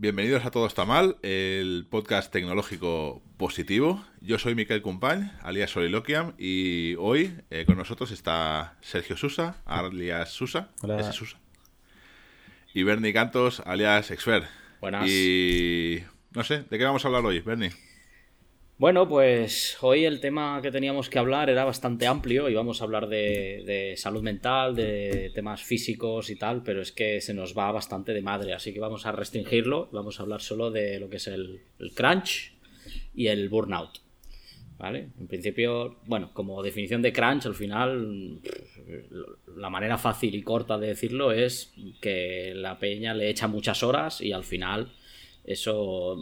Bienvenidos a Todo Está Mal, el podcast tecnológico positivo. Yo soy Miquel Cumpañ, alias Soliloquiam, y hoy eh, con nosotros está Sergio Susa, alias Susa. Hola. Susa. Y Bernie Cantos, alias Exfer. Buenas. Y no sé, ¿de qué vamos a hablar hoy, Bernie? Bueno, pues hoy el tema que teníamos que hablar era bastante amplio. Íbamos a hablar de, de, salud mental, de temas físicos y tal, pero es que se nos va bastante de madre, así que vamos a restringirlo. Vamos a hablar solo de lo que es el, el crunch y el burnout. ¿Vale? En principio, bueno, como definición de crunch, al final, la manera fácil y corta de decirlo es que la peña le echa muchas horas y al final eso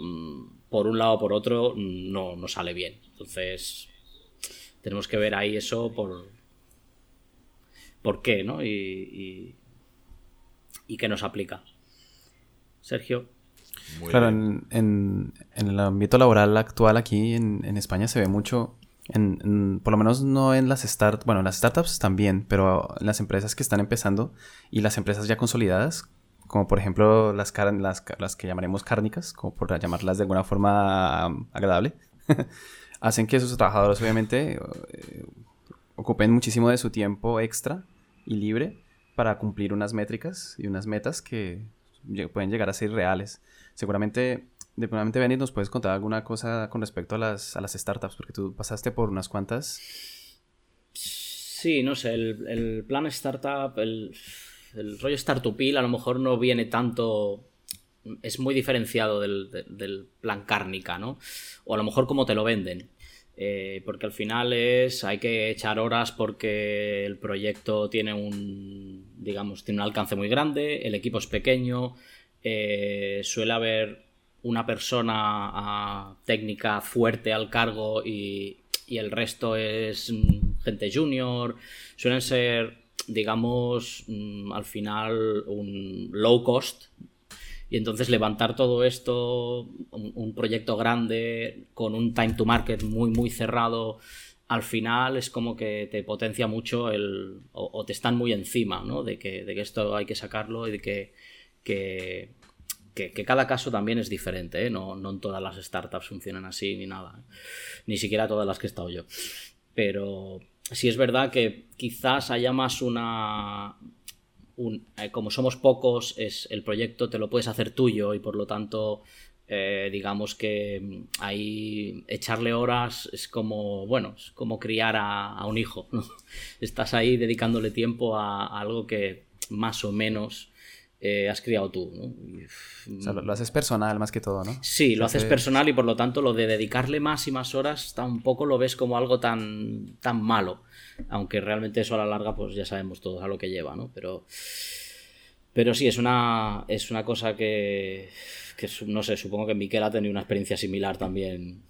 por un lado o por otro no, no, sale bien. Entonces, tenemos que ver ahí eso por, por qué, ¿no? Y, y, y qué nos aplica. Sergio. Muy claro, en, en, en, el ámbito laboral actual aquí en, en España se ve mucho, en, por lo menos no en las startups, bueno, las startups también, pero en las empresas que están empezando y las empresas ya consolidadas, como por ejemplo las, las, las que llamaremos cárnicas, como por llamarlas de alguna forma agradable, hacen que sus trabajadores obviamente eh, ocupen muchísimo de su tiempo extra y libre para cumplir unas métricas y unas metas que pueden llegar a ser reales. Seguramente, de Benny, nos puedes contar alguna cosa con respecto a las, a las startups, porque tú pasaste por unas cuantas. Sí, no sé, el, el plan startup, el, el rollo startupil a lo mejor no viene tanto es muy diferenciado del, del, plan cárnica, ¿no? O a lo mejor como te lo venden. Eh, porque al final es hay que echar horas porque el proyecto tiene un digamos tiene un alcance muy grande el equipo es pequeño eh, suele haber una persona uh, técnica fuerte al cargo y, y el resto es gente junior suelen ser digamos, mm, al final un low cost. Y entonces levantar todo esto, un, proyecto grande, con un time to market muy, muy cerrado, al final es como que te potencia mucho el. o, te están muy encima, ¿no? De que, de que, esto hay que sacarlo y de que, que, cada caso también es diferente, ¿eh? no, no, en todas las startups funcionan así ni nada, ¿eh? ni siquiera todas las que he estado yo. Pero, sí es verdad que quizás haya más una... Un, eh, como somos pocos, es, el proyecto te lo puedes hacer tuyo y por lo tanto, eh, digamos que ahí echarle horas es como, bueno, es como criar a, un hijo. Estás ahí dedicándole tiempo a algo que más o menos eh, has criado tú. ¿no? O sea, lo, lo, haces personal más que todo, ¿no? Sí, lo haces personal y por lo tanto lo de dedicarle más y más horas tampoco lo ves como algo tan, tan malo. Aunque realmente eso a la larga pues ya sabemos todos a lo que lleva, ¿no? Pero, pero sí, es una, es una cosa que, que, no sé, supongo que Miquel ha tenido una experiencia similar también.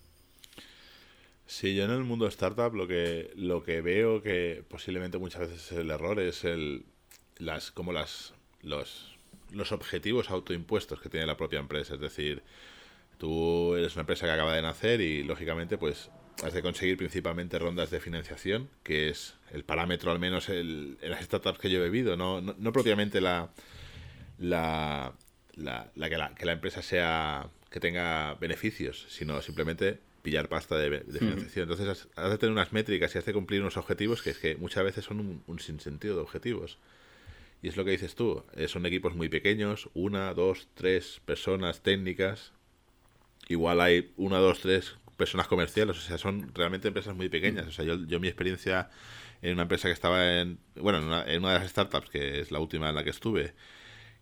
Sí, yo en el mundo startup lo que, lo que veo que posiblemente muchas veces el error es el, las, como las, los, los objetivos autoimpuestos que tiene la propia empresa. Es decir, tú eres una empresa que acaba de nacer y, lógicamente, pues has de conseguir principalmente rondas de financiación, que es el parámetro, al menos el, en las startups que yo he bebido, no, no, no propiamente la, la, la, la, que la, que la empresa sea que tenga beneficios, sino simplemente pillar pasta de, de financiación. Entonces has, has, de tener unas métricas y has de cumplir unos objetivos que es que muchas veces son un, un sinsentido de objetivos. Y es lo que dices tú, eh, son equipos muy pequeños, una, dos, tres personas técnicas. Igual hay una, dos, tres personas comerciales, o sea, son realmente empresas muy pequeñas. O sea, yo, yo mi experiencia en una empresa que estaba en, bueno, en una, en una de las startups, que es la última en la que estuve,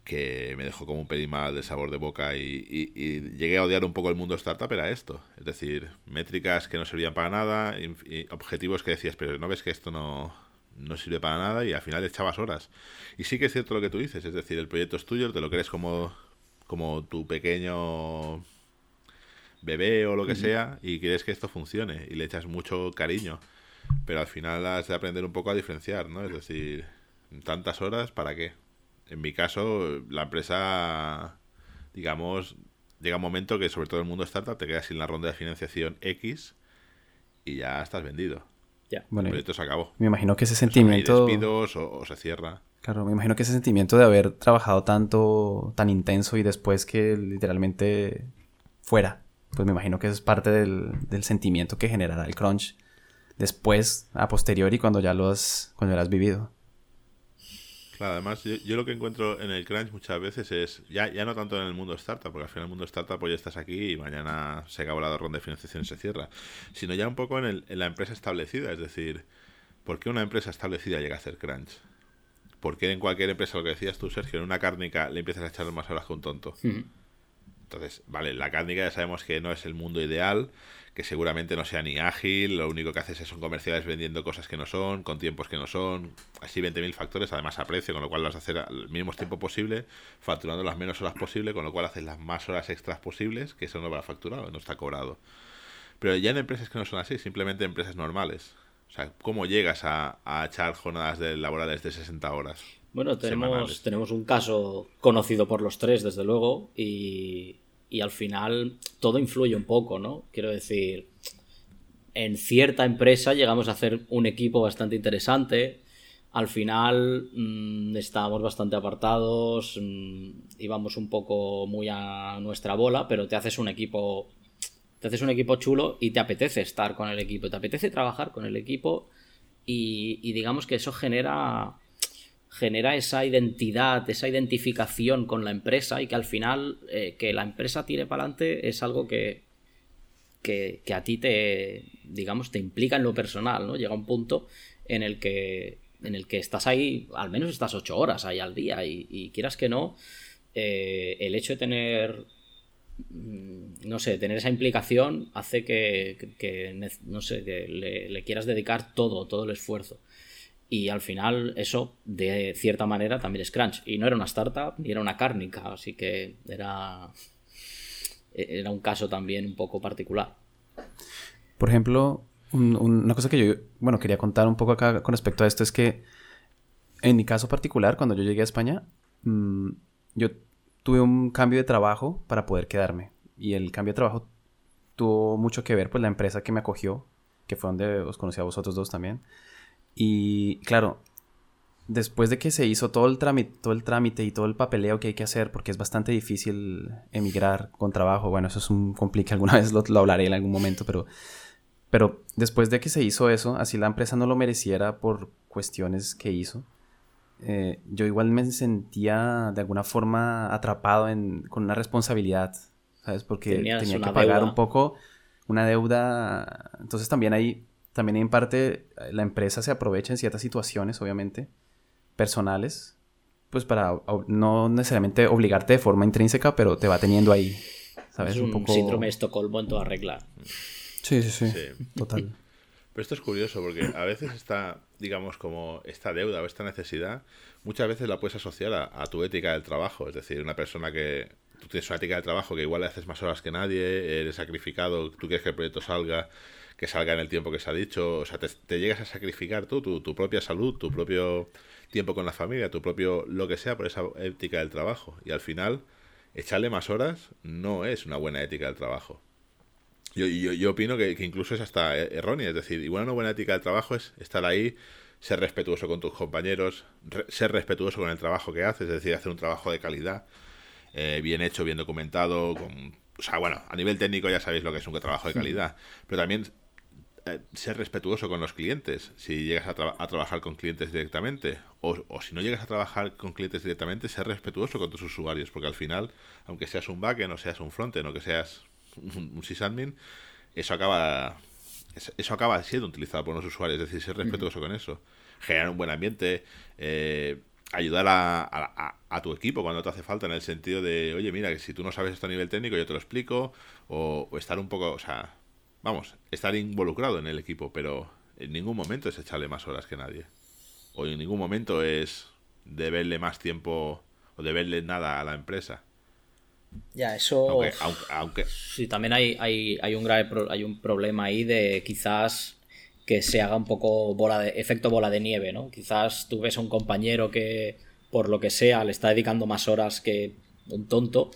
que me dejó como un pelín mal de sabor de boca y, y, y, llegué a odiar un poco el mundo startup era esto. Es decir, métricas que no servían para nada, y, objetivos que decías, pero no ves que esto no, no sirve para nada y al final echabas horas. Y sí que es cierto lo que tú dices, es decir, el proyecto es tuyo, te lo crees como, como tu pequeño bebé o lo que sea y quieres que esto funcione y le echas mucho cariño. Pero al final has de aprender un poco a diferenciar, ¿no? Es decir, tantas horas, ¿para qué? En mi caso, la empresa, digamos, llega un momento que, sobre todo en el mundo startup, te quedas sin la ronda de financiación X y ya estás vendido. Ya. Bueno, el proyecto se acabó. Me imagino que ese Hay sentimiento... despidos o, o se cierra. Claro, me imagino que ese sentimiento de haber trabajado tanto, tan intenso y después que literalmente fuera, pues me imagino que eso es parte del, del sentimiento que generará el crunch después, a posteriori, cuando ya lo has, cuando ya lo has vivido. Claro, además yo, yo lo que encuentro en el crunch muchas veces es, ya, ya no tanto en el mundo startup, porque al final el mundo startup hoy estás aquí y mañana se acaba la ronda de financiación y se cierra, sino ya un poco en, el- en la empresa establecida, es decir, ¿por qué una empresa establecida llega a hacer crunch? ¿Por qué en cualquier empresa, lo que decías tú, Sergio, en una cárnica le empiezas a echar más horas que un tonto? Entonces, vale, la cárnica ya sabemos que no es el mundo ideal, que seguramente no sea ni ágil, lo único que haces es son comerciales vendiendo cosas que no son, con tiempos que no son, así 20.000 factores, además a precio, con lo cual lo vas a hacer al mínimo tiempo posible, facturando las menos horas posible, con lo cual haces las más horas extras posibles, que eso no va facturado, no está cobrado. Pero ya en empresas que no son así, simplemente empresas normales. O sea, ¿cómo llegas a, a echar jornadas de laborales de 60 horas? Bueno, tenemos, Semanales. tenemos un caso conocido por los tres, desde luego, y, y al final todo influye un poco, ¿no? Quiero decir, en cierta empresa llegamos a hacer un equipo bastante interesante. Al final mm, estábamos bastante apartados, mm, íbamos un poco muy a nuestra bola, pero te haces un equipo te haces un equipo chulo y te apetece estar con el equipo, te apetece trabajar con el equipo y digamos que eso genera genera esa identidad, esa identificación con la empresa y que al final eh, que la empresa tire para adelante es algo que, que, a ti te, digamos, te implica en lo personal, ¿no? Llega un punto en el que, en el que estás ahí, al menos estás ocho horas ahí al día y, quieras que no, eh, el hecho de tener mm, no sé, tener esa implicación hace que, que- no sé, que le, le quieras dedicar todo, todo el esfuerzo. Y al final eso, de cierta manera, también es crunch. Y no era una startup, ni era una cárnica, así que era, era un caso también un poco particular. Por ejemplo, un- un- una cosa que yo, bueno, quería contar un poco acá con respecto a esto es que en mi caso particular, cuando yo llegué a España, mm, yo tuve un cambio de trabajo para poder quedarme. Y el cambio de trabajo tuvo mucho que ver, pues, la empresa que me acogió, que fue donde os conocí a vosotros dos también. Y claro, después de que se hizo todo el trámite, todo el trámite y todo el papeleo que hay que hacer, porque es bastante difícil emigrar con trabajo, bueno, eso es un complique, alguna vez lo, lo hablaré en algún momento, pero, pero después de que se hizo eso, así la empresa no lo mereciera por cuestiones que hizo, eh, yo igual me sentía de alguna forma atrapado en, con una responsabilidad, ¿sabes? Porque Tenías tenía que pagar deuda. un poco una deuda, entonces también ahí, también en parte eh, la empresa se aprovecha en ciertas situaciones, obviamente, personales, pues para no necesariamente obligarte de forma intrínseca, pero te va teniendo ahí, ¿sabes? es un, síndrome de Estocolmo en toda regla. Sí, sí, sí, Sí. total. Pero esto es curioso porque a veces esta, digamos, como esta deuda o esta necesidad, muchas veces la puedes asociar a, a tu ética del trabajo. Es decir, una persona que tú tienes una ética del trabajo que igual le haces más horas que nadie, eres sacrificado, tú quieres que el proyecto salga, que salga en el tiempo que se ha dicho, o sea, te, te llegas a sacrificar tú, tu, tu propia salud, tu propio tiempo con la familia, tu propio lo que sea por esa ética del trabajo. Y al final, echarle más horas no es una buena ética del trabajo. Yo, yo, yo opino que, que incluso es hasta e- errónea. Es decir, igual una buena ética del trabajo es estar ahí, ser respetuoso con tus compañeros, re- ser respetuoso con el trabajo que haces, es decir, hacer un trabajo de calidad, eh, bien hecho, bien documentado. Con, o sea, bueno, a nivel técnico ya sabéis lo que es un trabajo de calidad, pero también eh, ser respetuoso con los clientes, si llegas a, tra- a trabajar con clientes directamente, o, o si no llegas a trabajar con clientes directamente, ser respetuoso con tus usuarios, porque al final, aunque seas un backend o seas un frontend o que seas un, un sysadmin, eso acaba eso- acaba siendo utilizado por los usuarios, es decir, ser respetuoso con eso, generar un buen ambiente, eh, ayudar a, a- a- a tu equipo cuando te hace falta, en el sentido de, oye, mira, que si tú no sabes esto a nivel técnico, yo te lo explico, o, o estar un poco, o sea, vamos, estar involucrado en el equipo, pero en ningún momento es echarle más horas que nadie, o en ningún momento es deberle más tiempo o deberle nada a la empresa. Ya, eso. Aunque, aunque, aunque- Sí, también hay, hay, hay un grave pro- hay un problema ahí de quizás que se haga un poco bola de, efecto bola de nieve, ¿no? Quizás tú ves a un compañero que, por lo que sea, le está dedicando más horas que un tonto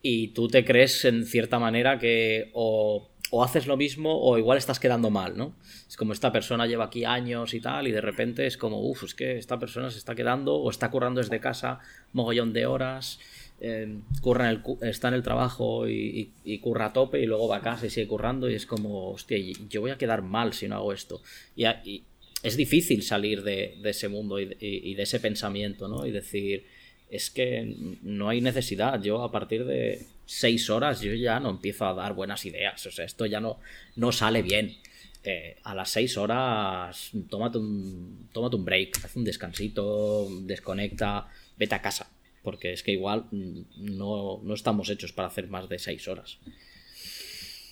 y tú te crees en cierta manera que o, haces lo mismo o igual estás quedando mal, ¿no? Es como esta persona lleva aquí años y tal y de repente es como, uff, es que esta persona se está quedando o está currando desde casa mogollón de horas, eh, curra en el, está en el trabajo y, curra a tope y luego va a casa y sigue currando y es como, hostia, yo voy a quedar mal si no hago esto. Y, es difícil salir de, ese mundo y, de ese pensamiento, ¿no? Y decir es que no hay necesidad. Yo a partir de seis horas yo ya no empiezo a dar buenas ideas. O sea, esto ya no, no sale bien. Eh, a las seis horas tómate un, tómate un break, haz un descansito, desconecta, vete a casa. Porque es que igual no, no estamos hechos para hacer más de seis horas.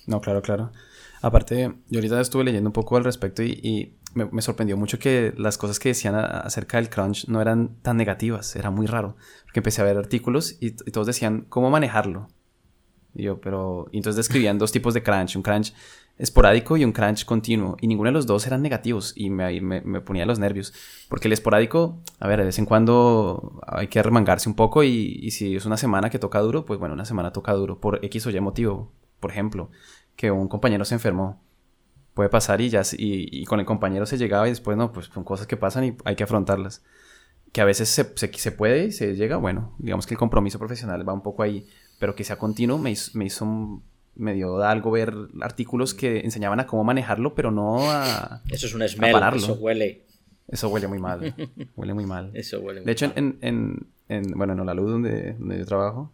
No, claro, claro. Aparte, yo ahorita estuve leyendo un poco al respecto y, me, sorprendió mucho que las cosas que decían acerca del crunch no eran tan negativas, era muy raro. Porque empecé a ver artículos y, todos decían cómo manejarlo. Y yo, pero. Y entonces describían dos tipos de crunch: un crunch esporádico y un crunch continuo. Y ninguno de los dos eran negativos y me, me, ponía los nervios. Porque el esporádico, a ver, de vez en cuando hay que remangarse un poco y, y si es una semana que toca duro, pues bueno, una semana toca duro por X o Y motivo. Por ejemplo, que un compañero se enfermó. Puede pasar y ya, y, con el compañero se llegaba y después no, pues son cosas que pasan y hay que afrontarlas. Que a veces se, se, puede y se llega, bueno, digamos que el compromiso profesional va un poco ahí, pero que sea continuo me hizo, me hizo me dio algo ver artículos que enseñaban a cómo manejarlo, pero no a. Eso es un smell, eso huele. Eso huele muy mal. huele muy mal. Eso huele muy De hecho, En, en, en, bueno, en la luz donde, donde yo trabajo,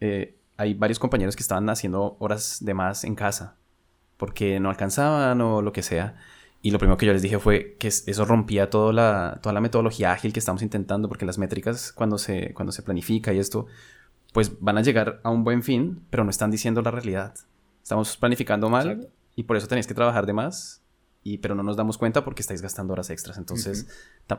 eh, hay varios compañeros que estaban haciendo horas de más en casa porque no alcanzaban o lo que sea. Y lo primero que yo les dije fue que eso rompía toda la, toda la metodología ágil que estamos intentando, porque las métricas cuando se, cuando se planifica y esto, pues van a llegar a un buen fin, pero no están diciendo la realidad. Estamos planificando mal y por eso tenéis que trabajar de más pero no nos damos cuenta porque estáis gastando horas extras. Entonces,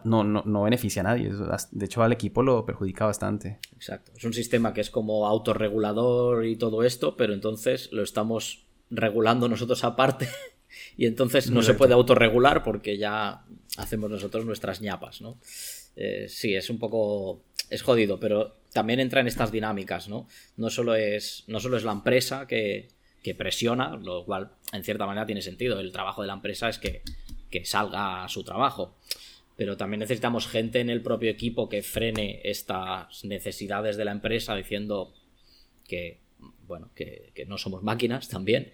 no, no, no, beneficia a nadie. De hecho, al equipo lo perjudica bastante. Exacto. Es un sistema que es como autorregulador y todo esto, pero entonces lo estamos regulando nosotros aparte. y entonces no se puede autorregular porque ya hacemos nosotros nuestras ñapas, ¿no? Eh, sí, es un poco. Es jodido, pero también entra en estas dinámicas, ¿no? No solo es, no solo es la empresa que, que presiona, lo cual en cierta manera tiene sentido. El trabajo de la empresa es que, que salga a su trabajo. Pero también necesitamos gente en el propio equipo que frene estas necesidades de la empresa diciendo que, bueno, que, no somos máquinas también.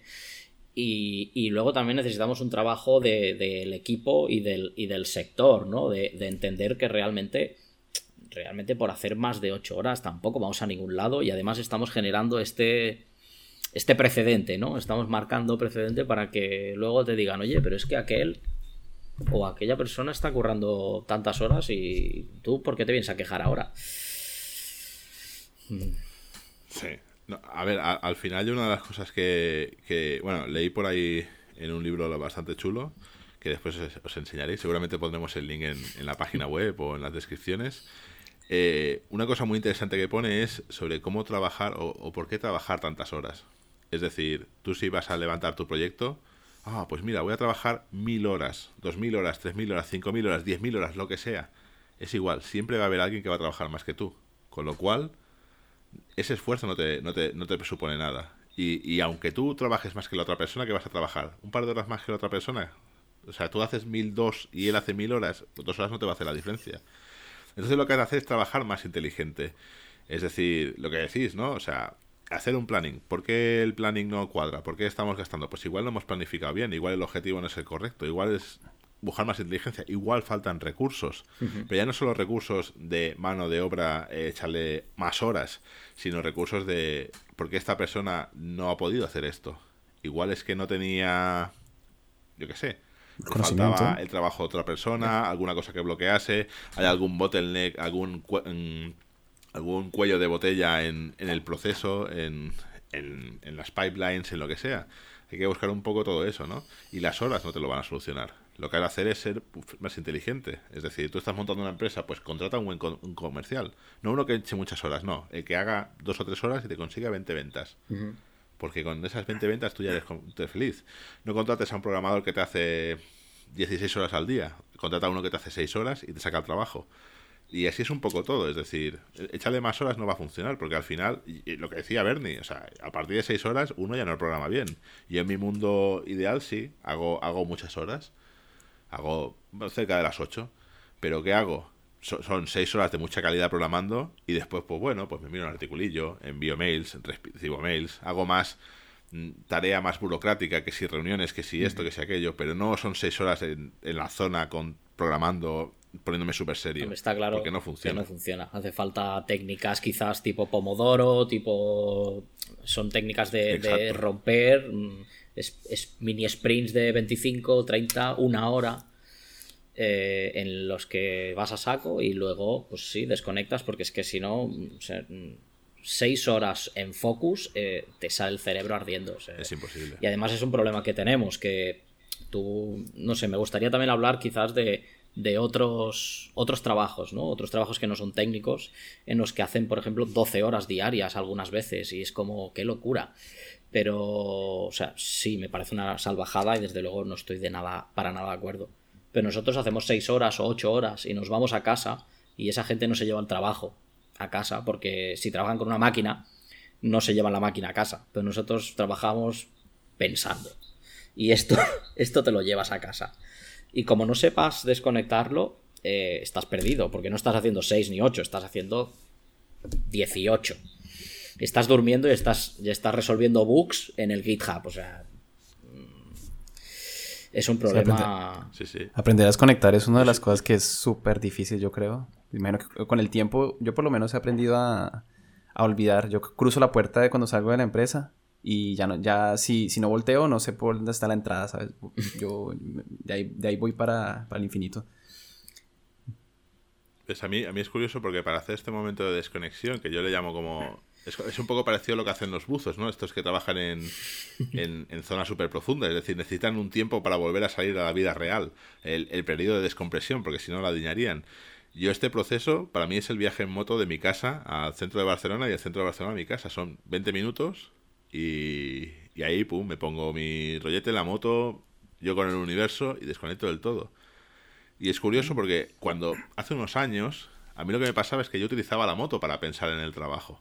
Y, luego también necesitamos un trabajo del equipo y del, y del sector, ¿no? De, de, entender que realmente, realmente por hacer más de ocho horas tampoco vamos a ningún lado y además estamos generando este, este precedente, ¿no? Estamos marcando precedente para que luego te digan, oye, pero es que aquel o aquella persona está currando tantas horas y tú, ¿por qué te vienes a quejar ahora? Sí. A ver, al final yo una de las cosas que, bueno, leí por ahí en un libro bastante chulo, que después os, enseñaré, seguramente pondremos el link en, la página web o en las descripciones. Eh, una cosa muy interesante que pone es sobre cómo trabajar o por qué trabajar tantas horas. Es decir, tú si vas a levantar tu proyecto, ah, pues mira, voy a trabajar mil horas, dos mil horas, tres mil horas, cinco mil horas, diez mil horas, lo que sea. Es igual, siempre va a haber alguien que va a trabajar más que tú. Con lo cual, ese esfuerzo no te, no te, no te presupone nada. Y, y, aunque tú trabajes más que la otra persona, ¿qué vas a trabajar? ¿Un par de horas más que la otra persona? O sea, tú haces mil dos y él hace mil horas, dos horas no te va a hacer la diferencia. Entonces lo que hay que hacer es trabajar más inteligente. Es decir, lo que decís, ¿no? O sea, hacer un planning. ¿Por qué el planning no cuadra? ¿Por qué estamos gastando? Pues igual no hemos planificado bien, igual el objetivo no es el correcto, igual es buscar más inteligencia, igual faltan recursos, pero ya no solo recursos de mano de obra, eh, echarle más horas, sino recursos de por qué esta persona no ha podido hacer esto. Igual es que no tenía, yo qué sé, faltaba el trabajo de otra persona, alguna cosa que bloquease, hay algún bottleneck, algún mm, algún cuello de botella en, en el proceso, en, en, las pipelines, en lo que sea. Hay que buscar un poco todo eso, ¿no? Y las horas no te lo van a solucionar. Lo que hay que hacer es ser más inteligente. Es decir, tú estás montando una empresa, pues contrata un buen comercial. No uno que eche muchas horas, no. El que haga dos o tres horas y te consiga 20 ventas. Porque con esas 20 ventas tú ya eres, eres, feliz. No contrates a un programador que te hace 16 horas al día. Contrata a uno que te hace 6 horas y te saca el trabajo Y así es un poco todo, es decir, échale más horas no va a funcionar, porque al final, lo que decía Bernie, o sea, a partir de seis horas uno ya no programa bien. Y en mi mundo ideal sí, hago, hago muchas horas, hago cerca de las ocho, pero ¿qué hago? son seis horas de mucha calidad programando y después, pues bueno, pues me miro un articulillo, envío mails, recibo mails, hago más mm, tarea más burocrática, que si reuniones, que si esto, que si aquello, pero no son seis horas en, en la zona con programando poniéndome súper serio. está claro porque no funciona. Que no funciona. Hace falta técnicas quizás tipo Pomodoro, tipo... Son técnicas de, romper, mm, es, mini sprints de 25, 30, una hora. Eh, en los que vas a saco y luego, pues sí, desconectas porque es que si no, mm, seis horas en focus eh, te sale el cerebro ardiendo. es imposible. Y además es un problema que tenemos, que tú, no sé, me gustaría también hablar quizás de de otros, otros trabajos, ¿no? Otros trabajos que no son técnicos, en los que hacen, por ejemplo, 12 horas diarias algunas veces, y es como, qué locura. Pero, o sea, sí, me parece una salvajada y desde luego no estoy de nada, para nada de acuerdo. Pero nosotros hacemos 6 horas o 8 horas y nos vamos a casa y esa gente no se lleva el trabajo a casa, porque si trabajan con una máquina, no se llevan la máquina a casa. Pero nosotros trabajamos pensando. Y esto, esto te lo llevas a casa. Y como no sepas desconectarlo, eh, estás perdido, porque no estás haciendo 6 ni 8, estás haciendo 18. Estás durmiendo y estás, ya estás resolviendo bugs en el GitHub, o sea... Mm, es un problema... aprender, a desconectar es una de las cosas que es súper difícil, yo creo. Que con el tiempo, yo por lo menos he aprendido a, a olvidar. Yo cruzo la puerta de cuando salgo de la empresa y ya no, ya si, si no volteo, no sé por dónde está la entrada, ¿sabes? Yo de ahí, de ahí voy para, para, el infinito. Pues a mí, a mí es curioso porque para hacer este momento de desconexión, que yo le llamo como... Es, un poco parecido a lo que hacen los buzos, ¿no? Estos que trabajan en, en, en zonas súper profundas, es decir, necesitan un tiempo para volver a salir a la vida real, el, el periodo de descompresión, porque si no la diñarían. Yo este proceso, para mí es el viaje en moto de mi casa al centro de Barcelona y del centro de Barcelona a mi casa. Son 20 minutos, y, ahí, pum, me pongo mi rollete en la moto, yo con el universo y desconecto del todo. Y es curioso porque cuando hace unos años, a mí lo que me pasaba es que yo utilizaba la moto para pensar en el trabajo.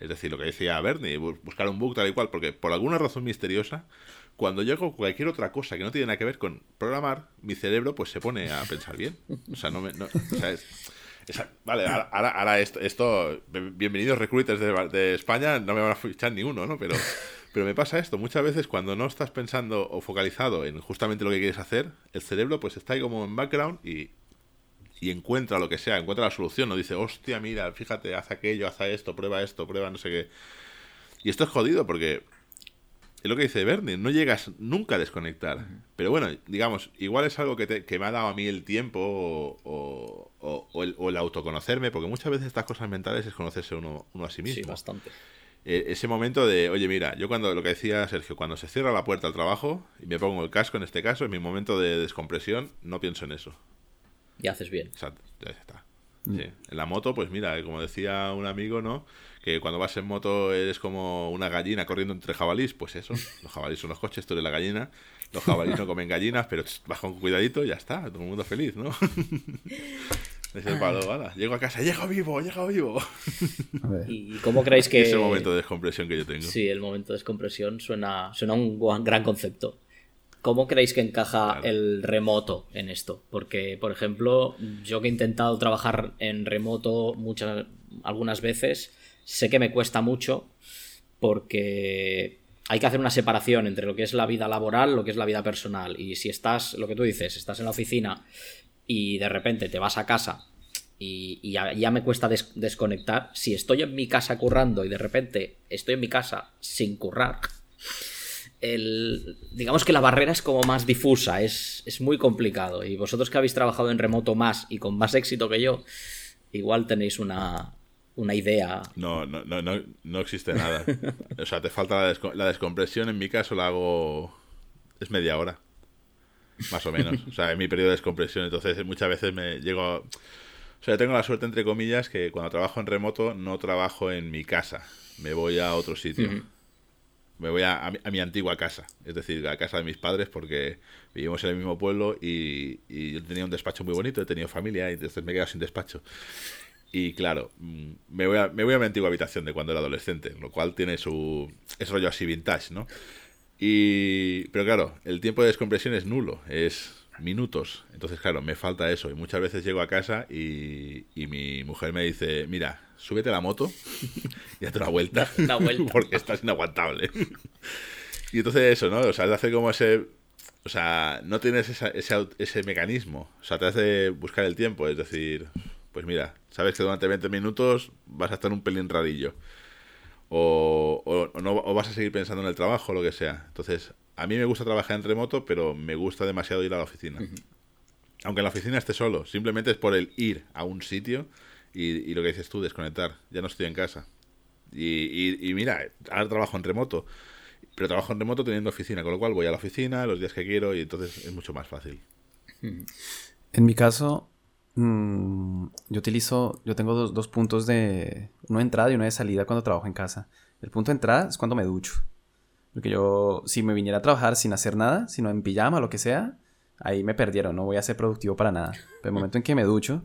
Es decir, lo que decía Bernie, buscar un bug tal y cual, porque por alguna razón misteriosa, cuando yo hago cualquier otra cosa que no tiene nada que ver con programar, mi cerebro pues se pone a pensar bien. O sea, no me... Vale, ahora, esto, esto, bienvenidos recruiters de, España, no me van a fichar ni uno, ¿no? Pero, pero me pasa esto, muchas veces cuando no estás pensando o focalizado en justamente lo que quieres hacer, el cerebro pues está ahí como en background y, y encuentra lo que sea, encuentra la solución, no dice, hostia, mira, fíjate, haz aquello, haz esto, prueba esto, prueba no sé qué. Y esto es jodido porque es lo que dice Bernie, no llegas nunca a desconectar. Pero bueno, digamos, igual es algo que, que me ha dado a mí el tiempo o, o, el, autoconocerme, porque muchas veces estas cosas mentales es conocerse uno, uno a sí mismo. Sí, bastante. Eh, ese momento de, oye, mira, yo cuando lo que decía Sergio, cuando se cierra la puerta al trabajo y me pongo el casco en este caso, en mi momento de descompresión, no pienso en eso. Y haces bien. Exacto, ya está. Mm. En la moto, pues mira, como decía un amigo, ¿no? Que cuando vas en moto eres como una gallina corriendo entre jabalís, pues eso. Los jabalís son los coches, tú eres la gallina. Los jabalís no comen gallinas, pero vas con cuidadito y ya está, todo el mundo feliz, ¿no? Es el palo, Llego a casa, llego vivo, llego vivo. ¿Y cómo creéis que.? Es el momento de descompresión que yo tengo. Sí, el momento de descompresión suena, suena un gran concepto. ¿Cómo creéis que encaja el remoto en esto? Porque, por ejemplo, yo que he intentado trabajar en remoto muchas, algunas veces, sé que me cuesta mucho porque hay que hacer una separación entre lo que es la vida laboral y lo que es la vida personal. Y si estás, lo que tú dices, estás en la oficina y de repente te vas a casa y, ya, me cuesta desconectar, si estoy en mi casa currando y de repente estoy en mi casa sin currar, digamos que la barrera es como más difusa, es, es, muy complicado. Y vosotros que habéis trabajado en remoto más y con más éxito que yo, igual tenéis una, una idea. No, no, no, no, no existe nada. o sea, te falta la, la, descompresión, en mi caso la hago... es media hora. Más o menos. o sea, en mi periodo de descompresión. Entonces muchas veces me llego... A... O sea, tengo la suerte, entre comillas, que cuando trabajo en remoto no trabajo en mi casa. Me voy a otro sitio. Me voy a, a, mi, antigua casa, es decir, a casa de mis padres, porque vivimos en el mismo pueblo y, y yo tenía un despacho muy bonito, he tenido familia y entonces me he quedado sin despacho. Y claro, mm, me voy, a, me voy a mi antigua habitación de cuando era adolescente, lo cual tiene su. es rollo así vintage, ¿no? Y. Pero claro, el tiempo de descompresión es nulo, es minutos. Entonces, claro, me falta eso. Y muchas veces llego a casa y, y mi mujer me dice: Mira, súbete a la moto y hazte una vuelta. Vuelta. porque estás inaguantable. y entonces, eso, ¿no? O sea, te hace como ese. O sea, no tienes ese, ese mecanismo. O sea, te hace buscar el tiempo. Es decir, pues mira, sabes que durante 20 minutos vas a estar un pelín rarillo. O, o, no, o vas a seguir pensando en el trabajo o lo que sea. Entonces, a mí me gusta trabajar en remoto, pero me gusta demasiado ir a la oficina. Aunque en la oficina esté solo, simplemente es por el ir a un sitio y, lo que dices tú, desconectar. Ya no estoy en casa. Y, mira, ahora trabajo en remoto, pero trabajo en remoto teniendo oficina, con lo cual voy a la oficina los días que quiero y entonces es mucho más fácil. En mi caso, Mm, yo utilizo, yo tengo dos, puntos de, uno de entrada y uno de salida cuando trabajo en casa. El punto de entrada es cuando me ducho. Porque yo, si me viniera a trabajar sin hacer nada, sino en pijama lo que sea, ahí me perdieron, no voy a ser productivo para nada. Pero el momento en que me ducho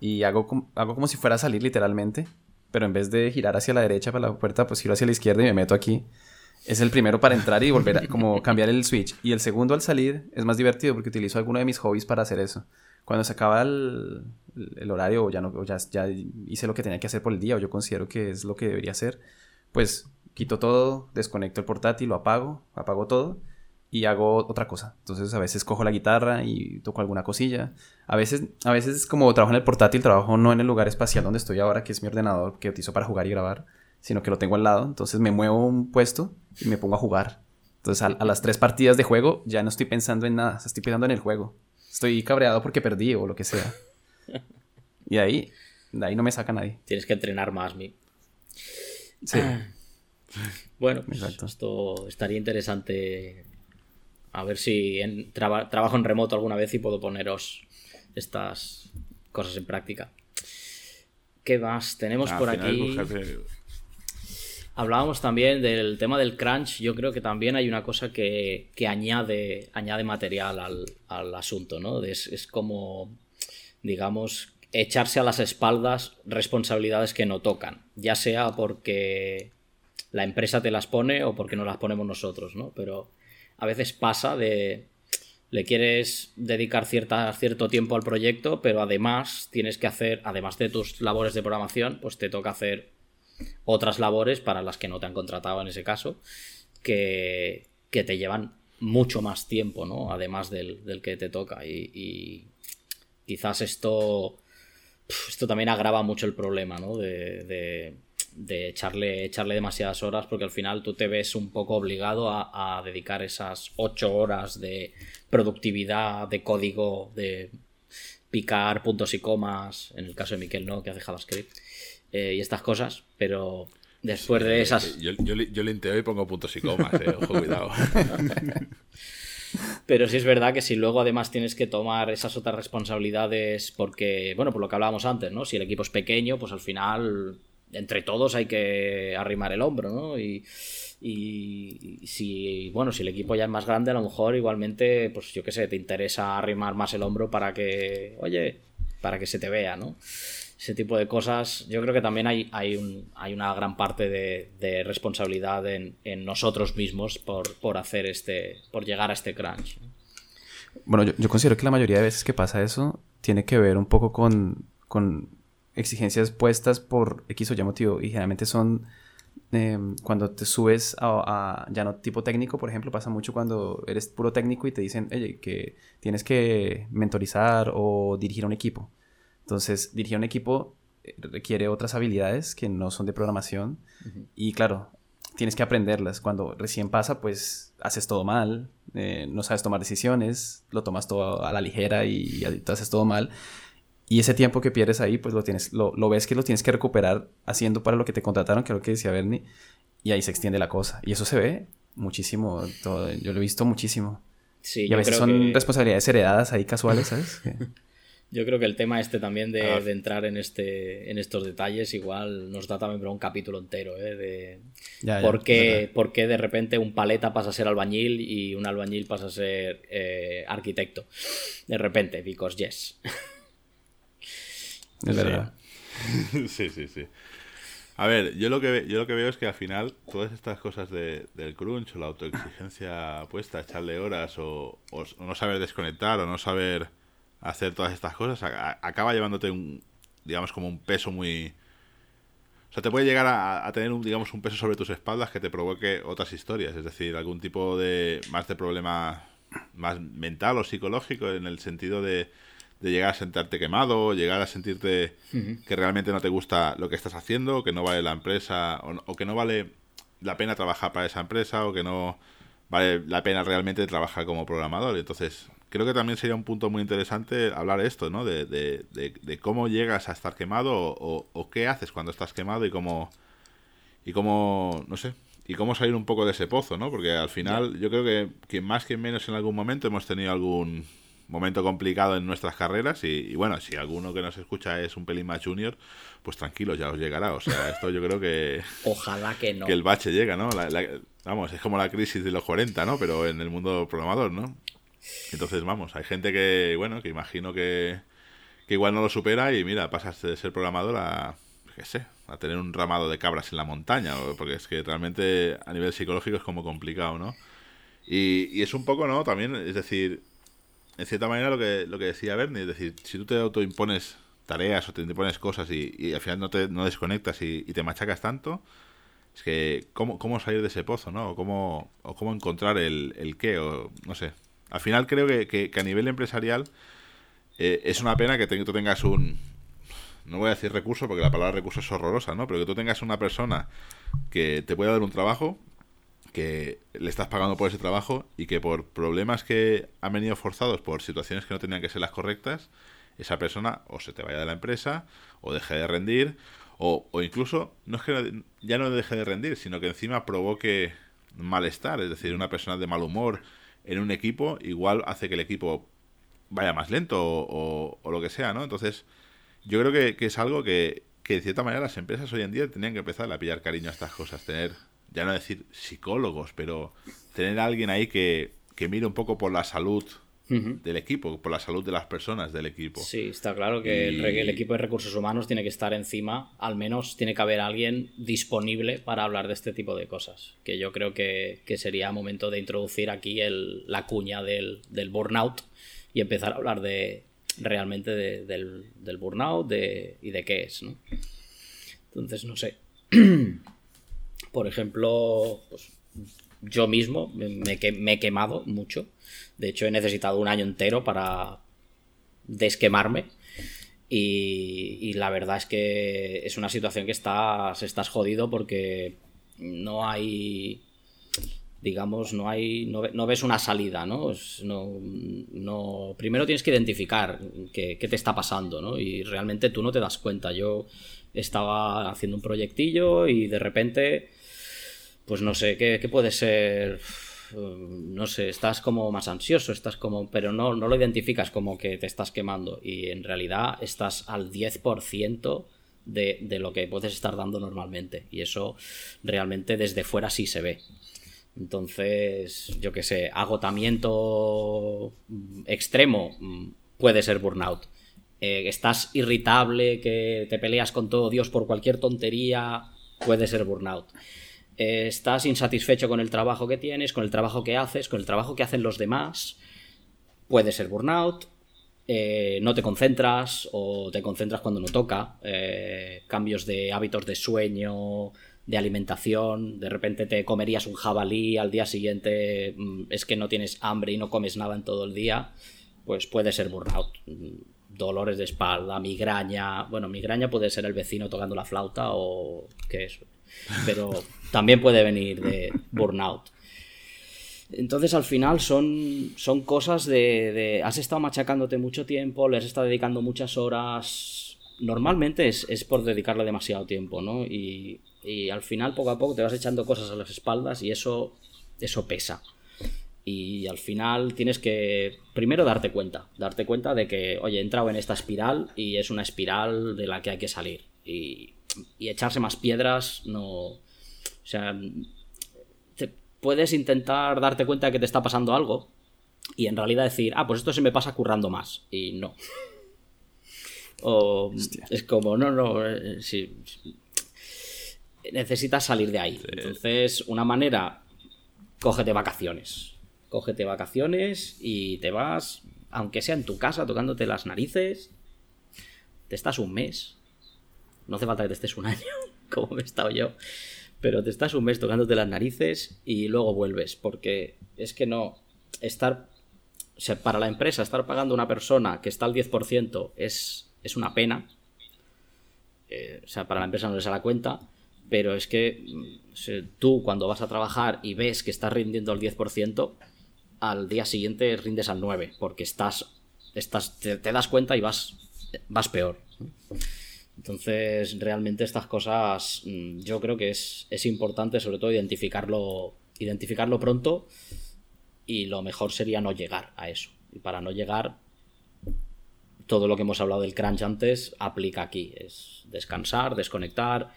y hago, hago como si fuera a salir literalmente, pero en vez de girar hacia la derecha para la puerta, pues giro hacia la izquierda y me meto aquí. Es el primero para entrar y volver a como cambiar el switch. Y el segundo al salir es más divertido porque utilizo alguno de mis hobbies para hacer eso cuando se acaba el, el horario o ya, no, ya, ya hice lo que tenía que hacer por el día o yo considero que es lo que debería hacer, pues quito todo, desconecto el portátil, lo apago, apago todo y hago otra cosa. Entonces a veces cojo la guitarra y toco alguna cosilla. A veces, a veces como trabajo en el portátil, trabajo no en el lugar espacial donde estoy ahora, que es mi ordenador que utilizo para jugar y grabar, sino que lo tengo al lado. Entonces me muevo un puesto y me pongo a jugar. Entonces a, a las tres partidas de juego ya no estoy pensando en nada, estoy pensando en el juego estoy cabreado porque perdí o lo que sea. Y ahí, de ahí no me saca nadie. Tienes que entrenar más, mi. Sí. Bueno, pues esto estaría interesante. A ver si en, trabajo en remoto alguna vez y puedo poneros estas cosas en práctica. ¿Qué más? Tenemos por aquí. Hablábamos también del tema del crunch. Yo creo que también hay una cosa que, añade, añade material al, asunto, ¿no? Es, es, como, digamos, echarse a las espaldas responsabilidades que no tocan. Ya sea porque la empresa te las pone o porque no las ponemos nosotros, ¿no? Pero a veces pasa de. Le quieres dedicar cierta, cierto tiempo al proyecto, pero además tienes que hacer, además de tus labores de programación, pues te toca hacer otras labores para las que no te han contratado en ese caso, que, que te llevan mucho más tiempo, ¿no? Además del, del que te toca. Y, quizás esto, esto también agrava mucho el problema, ¿no? De, de, de, echarle, echarle demasiadas horas porque al final tú te ves un poco obligado a, a dedicar esas ocho horas de productividad, de código, de picar puntos y comas, en el caso de Miquel, ¿no? Que hace JavaScript eh, y estas cosas, pero después de esas... Yo, yo, yo linteo y pongo puntos y comas, eh, ojo, cuidado. Pero sí es verdad que si luego además tienes que tomar esas otras responsabilidades porque, bueno, por lo que hablábamos antes, ¿no? Si el equipo es pequeño, pues al final entre todos hay que arrimar el hombro, ¿no? Y, y, si, bueno, si el equipo ya es más grande, a lo mejor igualmente, pues yo qué sé, te interesa arrimar más el hombro para que, oye, para que se te vea, ¿no? ese tipo de cosas, yo creo que también hay, hay, un, hay una gran parte de, responsabilidad en, nosotros mismos por, hacer este, por llegar a este crunch. Bueno, yo, considero que la mayoría de veces que pasa eso tiene que ver un poco con, con exigencias puestas por X o Y motivo y generalmente son em, cuando te subes a, ya no tipo técnico, por ejemplo, pasa mucho cuando eres puro técnico y te dicen, oye, que tienes que mentorizar o dirigir un equipo. Entonces, dirigir un equipo eh, requiere otras habilidades que no son de programación. Y claro, tienes que aprenderlas. Cuando recién pasa, pues haces todo mal, eh, no sabes tomar decisiones, lo tomas todo a la ligera y, haces todo mal. Y ese tiempo que pierdes ahí, pues lo, tienes, lo, ves que lo tienes que recuperar haciendo para lo que te contrataron, que es lo que decía Bernie. Y ahí se extiende la cosa. Y eso se ve muchísimo. yo lo he visto muchísimo. Sí, y a veces son responsabilidades heredadas ahí casuales, ¿sabes? Yo creo que el tema este también de, Ah. de entrar en este en estos detalles igual nos da también para un capítulo entero, ¿eh? De Ya, por, qué, por qué de repente un paleta pasa a ser albañil y un albañil pasa a ser eh, arquitecto. De repente, because yes. Es verdad. sí, sí, sí. A ver, yo lo que ve- yo lo que veo es que al final todas estas cosas de, del crunch o la autoexigencia puesta, echarle horas o, o no saber desconectar o no saber hacer todas estas cosas a- acaba llevándote un digamos como un peso muy o sea, te puede llegar a, a tener un digamos un peso sobre tus espaldas que te provoque otras historias, es decir, algún tipo de más de problema más mental o psicológico en el sentido de, de llegar a sentarte quemado, llegar a sentirte que realmente no te gusta lo que estás haciendo, que no vale la empresa, o, o que no vale la pena trabajar para esa empresa, o que no vale la pena realmente trabajar como programador. Entonces, creo que también sería un punto muy interesante hablar esto, ¿no? De, de- de- de cómo llegas a estar quemado, o, o- o qué haces cuando estás quemado y cómo, y cómo, no sé, y cómo salir un poco de ese pozo, ¿no? Porque al final yo creo que, que más que menos en algún momento hemos tenido algún momento complicado en nuestras carreras y, y bueno, si alguno que nos escucha es un pelín más junior, pues tranquilo, ya os llegará. O sea, esto yo creo que, Ojalá que no. que el bache llega, ¿no? La- la- vamos, es como la crisis de los 40, ¿no? Pero en el mundo programador, ¿no? Entonces, vamos, hay gente que, bueno, que imagino que, que igual no lo supera y mira, pasas de ser programador a, qué sé, a tener un ramado de cabras en la montaña, porque es que realmente a nivel psicológico es como complicado, ¿no? Y, y es un poco, ¿no? También, es decir, en cierta manera lo que, lo que decía Bernie, es decir, si tú te autoimpones tareas o te impones cosas y, y al final no te no desconectas y, te machacas tanto, es que ¿cómo, cómo salir de ese pozo, ¿no? O cómo, o cómo encontrar el, el qué, o no sé. Al final creo que, que- a nivel empresarial eh, es una pena que tú tengas un... No voy a decir recurso porque la palabra recurso es horrorosa, ¿no? Pero que tú tengas una persona que te pueda dar un trabajo, que le estás pagando por ese trabajo y que por problemas que han venido forzados por situaciones que no tenían que ser las correctas, esa persona o se te vaya de la empresa o deje de rendir o, o incluso no es que ya no deje de rendir, sino que encima provoque malestar, es decir, una persona de mal humor en un equipo igual hace que el equipo vaya más lento o, lo que sea, ¿no? Entonces, yo creo que, que es algo que, que de cierta manera las empresas hoy en día tenían que empezar a pillar cariño a estas cosas, tener, ya no decir psicólogos, pero tener a alguien ahí que, que mire un poco por la salud del equipo, por la salud de las personas del equipo. Sí, está claro que el, equipo de recursos humanos tiene que estar encima, al menos tiene que haber alguien disponible para hablar de este tipo de cosas. Que yo creo que, que sería momento de introducir aquí el- la cuña del, del burnout y empezar a hablar de realmente de- del, del burnout de, y de qué es, ¿no? Entonces, no sé. Por ejemplo, pues, yo mismo me, he quemado mucho. De hecho, he necesitado un año entero para desquemarme. Y, y la verdad es que es una situación que estás, estás jodido porque no hay, digamos, no hay, no, no ves una salida, no, no- primero tienes que identificar qué, qué te está pasando, ¿no? Y realmente tú no te das cuenta. Yo estaba haciendo un proyectillo y de repente, pues no sé, ¿qué, puede ser? No sé, estás como más ansioso, estás como, pero no, no lo identificas como que te estás quemando y en realidad estás al 10% de, de lo que puedes estar dando normalmente y eso realmente desde fuera sí se ve. Entonces, yo qué sé, agotamiento mm, extremo mm, puede ser burnout. Eh, estás irritable, que te peleas con todo Dios por cualquier tontería, puede ser burnout. Eh, estás insatisfecho con el trabajo que tienes, con el trabajo que haces, con el trabajo que hacen los demás, puede ser burnout. Eh, no te concentras o te concentras cuando no toca, eh, cambios de hábitos de sueño, de alimentación, de repente te comerías un jabalí, al día siguiente mm, es que no tienes hambre y no comes nada en todo el día, pues puede ser burnout. Mm, Dolores de espalda, migraña, bueno, migraña puede ser el vecino tocando la flauta o qué es, pero también puede venir de burnout. Entonces al final son, son cosas de, Has estado machacándote mucho tiempo, le has estado dedicando muchas horas. Normalmente es, es por dedicarle demasiado tiempo, ¿no? Y, y al final poco a poco te vas echando cosas a las espaldas y eso, eso pesa. Y al final tienes que primero darte cuenta, darte cuenta de que, oye, he entrado en esta espiral y es una espiral de la que hay que salir. Y, y echarse más piedras no... O sea, te puedes intentar darte cuenta de que te está pasando algo y en realidad decir, ah, pues esto se me pasa currando más. Y no. O es como, no, no, eh, si, necesitas salir de ahí. Entonces, una manera, cógete vacaciones. Cógete vacaciones y te vas, aunque sea en tu casa, tocándote las narices, te estás un mes. No hace falta que te estés un año, como me he estado yo. Pero te estás un mes tocándote las narices y luego vuelves. Porque es que no. Estar. O sea, para la empresa, estar pagando a una persona que está al 10% es, es una pena. Eh, o sea, para la empresa no les da la cuenta pero es que mm, tú cuando vas a trabajar y ves que estás rindiendo al 10%, al día siguiente rindes al 9%, porque estás, estás te, das cuenta y vas, vas peor. Entonces, realmente estas cosas mm, yo creo que es, es importante sobre todo identificarlo, identificarlo pronto y lo mejor sería no llegar a eso. Y para no llegar, todo lo que hemos hablado del crunch antes aplica aquí. Es descansar, desconectar,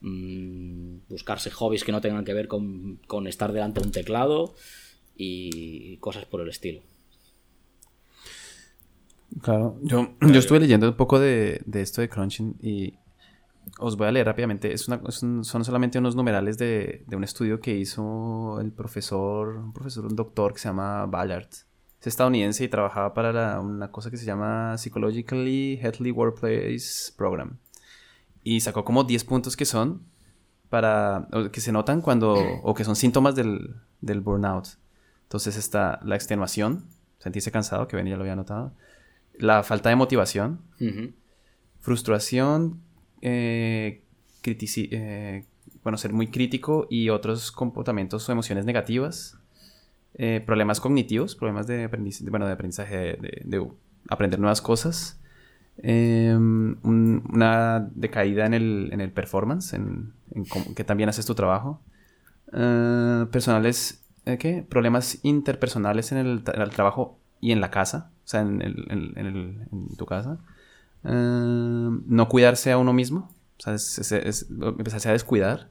Mm, buscarse hobbies que no tengan que ver con, estar delante de un teclado y cosas por el estilo. Claro, yo, yo estuve leyendo un poco de, esto de crunching y os voy a leer rápidamente. Es son solamente unos numerales de, un estudio que hizo el profesor, un profesor, un doctor que se llama Ballard. Es estadounidense y trabajaba para una cosa que se llama Psychologically Healthy Workplace Program y sacó como 10 puntos que son para que se notan cuando o que son síntomas del, del burnout. Entonces está la extenuación, sentirse cansado, que venía ya lo había notado, la falta de motivación, frustración, eh, eh, bueno, ser muy crítico y otros comportamientos o emociones negativas, eh, problemas cognitivos, problemas de aprendizaje, bueno, de aprendizaje de aprender nuevas cosas, Em, una decaída en el, en el performance, en, que también haces tu trabajo. Eh, personales, ¿qué? Problemas interpersonales en el, trabajo y en la casa, o sea, en, el, en, tu casa. Em, no cuidarse a uno mismo, o sea, es, empezarse a descuidar.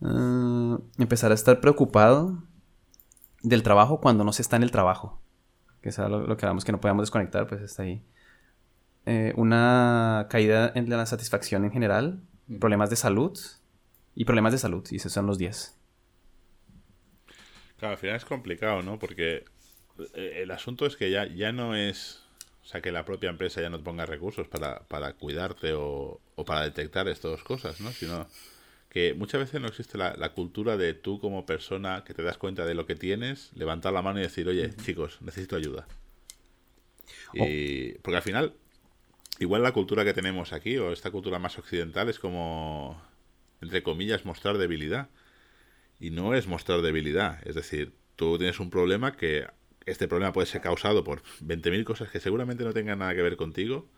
Eh, empezar a estar preocupado del trabajo cuando no se está en el trabajo. Que es lo, lo que hablamos que no podemos desconectar, pues está ahí. Eh, una caída en la satisfacción en general, problemas de salud y problemas de salud, y esos son los 10. Claro, al final es complicado, ¿no? Porque el asunto es que ya, ya no es. O sea, que la propia empresa ya no ponga recursos para, para cuidarte o, o, para detectar estas dos cosas, ¿no? Sino que muchas veces no existe la, la, cultura de tú como persona que te das cuenta de lo que tienes, levantar la mano y decir, oye, chicos, necesito ayuda. Y, porque al final igual la cultura que tenemos aquí, o esta cultura más occidental, es como, entre comillas, mostrar debilidad. Y no es mostrar debilidad. Es decir, tú tienes un problema que este problema puede ser causado por 20.000 cosas que seguramente no tengan nada que ver contigo,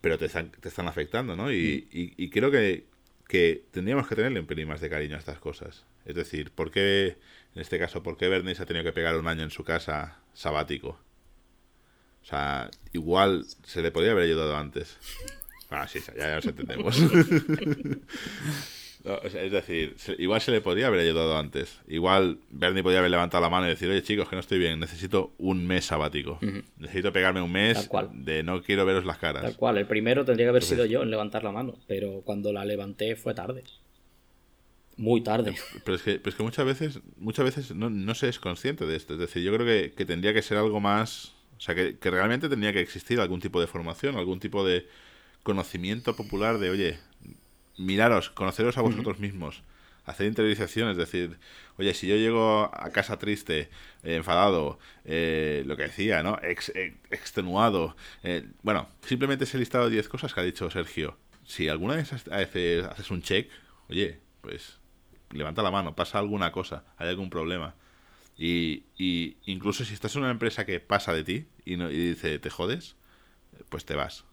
pero te están, te están afectando, ¿no? Y, mm. y, creo que, que, tendríamos que tenerle un pelín más de cariño a estas cosas. Es decir, ¿por qué, en este caso, por qué Bernice ha tenido que pegar un año en su casa sabático? O sea, igual se le podría haber ayudado antes. Ah, sí, ya, ya nos entendemos. es decir, igual se le podría haber ayudado antes. Igual Bernie podría haber levantado la mano y decir, oye chicos, que no estoy bien, necesito un mes sabático. Necesito pegarme un mes de no quiero veros las caras. Tal cual, el primero tendría que haber sido yo en levantar la mano, pero cuando la levanté fue tarde. Muy tarde. Pero es que, pero es que muchas veces, muchas veces no, no se es consciente de esto. Es decir, yo creo que, que tendría que ser algo más o sea, que, realmente tendría que existir algún tipo de formación, algún tipo de conocimiento popular de, oye, miraros, conoceros a vosotros mismos, hacer interiorización, es decir, oye, si yo llego a casa triste, eh, enfadado, eh, lo que decía, ¿no? Eh, extenuado, bueno, simplemente ese listado de 10 cosas que ha dicho Sergio. Si alguna vez haces, haces un check, oye, pues levanta la mano, pasa alguna cosa, hay algún problema. Y, y, incluso si estás en una empresa que pasa de ti y, no, y dice, te jodes, pues te vas.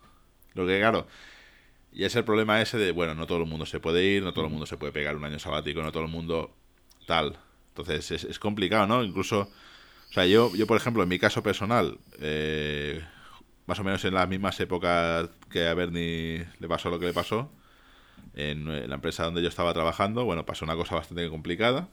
Lo que, claro, y es el problema ese de, bueno, no todo el mundo se puede ir, no todo el mundo se puede pegar un año sabático, no todo el mundo tal. Entonces es, es complicado, ¿no? Incluso, o sea, yo, yo por ejemplo, en mi caso personal, eh, más o menos en las mismas épocas que a Bernie le pasó lo que le pasó, en la empresa donde yo estaba trabajando, bueno, pasó una cosa bastante complicada.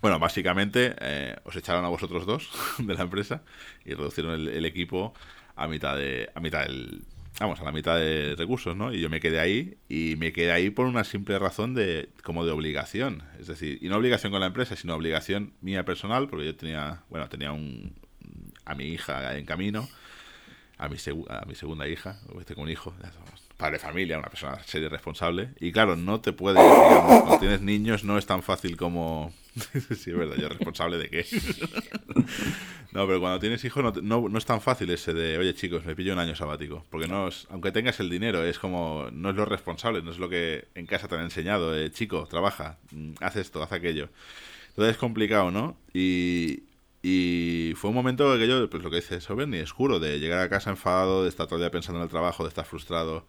Bueno, básicamente eh, os echaron a vosotros dos de la empresa y reducieron el, equipo a mitad de a mitad del vamos a la mitad de recursos, ¿no? Y yo me quedé ahí y me quedé ahí por una simple razón de como de obligación, es decir, y no obligación con la empresa, sino obligación mía personal, porque yo tenía bueno tenía un a mi hija en camino, a mi a mi segunda hija, tengo un hijo, padre de familia, una persona seria responsable. Y claro, no te puedes, digamos, cuando tienes niños no es tan fácil como... sí, es verdad, yo responsable de qué. no, pero cuando tienes hijos no, no, es tan fácil ese de, oye chicos, me pillo un año sabático. Porque no es, aunque tengas el dinero, es como, no es lo responsable, no es lo que en casa te han enseñado. Eh, chico, trabaja, mm, haz esto, haz aquello. Entonces es complicado, ¿no? Y, y fue un momento que yo, pues lo que dice Soberni, es juro, de llegar a casa enfadado, de estar todo el día pensando en el trabajo, de estar frustrado,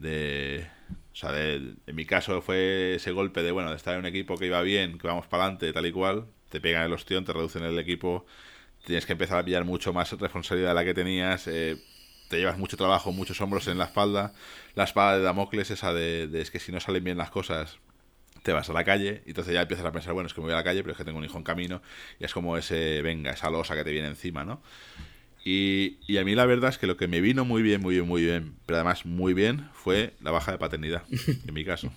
de... O sea, de, en mi caso fue ese golpe de, bueno, de estar en un equipo que iba bien, que vamos para adelante, tal y cual, te pegan el ostión, te reducen el equipo, tienes que empezar a pillar mucho más responsabilidad de la que tenías, eh, te llevas mucho trabajo, muchos hombros en la espalda, la espada de Damocles esa de, de es que si no salen bien las cosas, te vas a la calle y entonces ya empiezas a pensar, bueno, es que me voy a la calle, pero es que tengo un hijo en camino y es como ese, venga, esa losa que te viene encima, ¿no? Y, y, a mí la verdad es que lo que me vino muy bien, muy bien, muy bien, pero además muy bien, fue la baja de paternidad, en mi caso.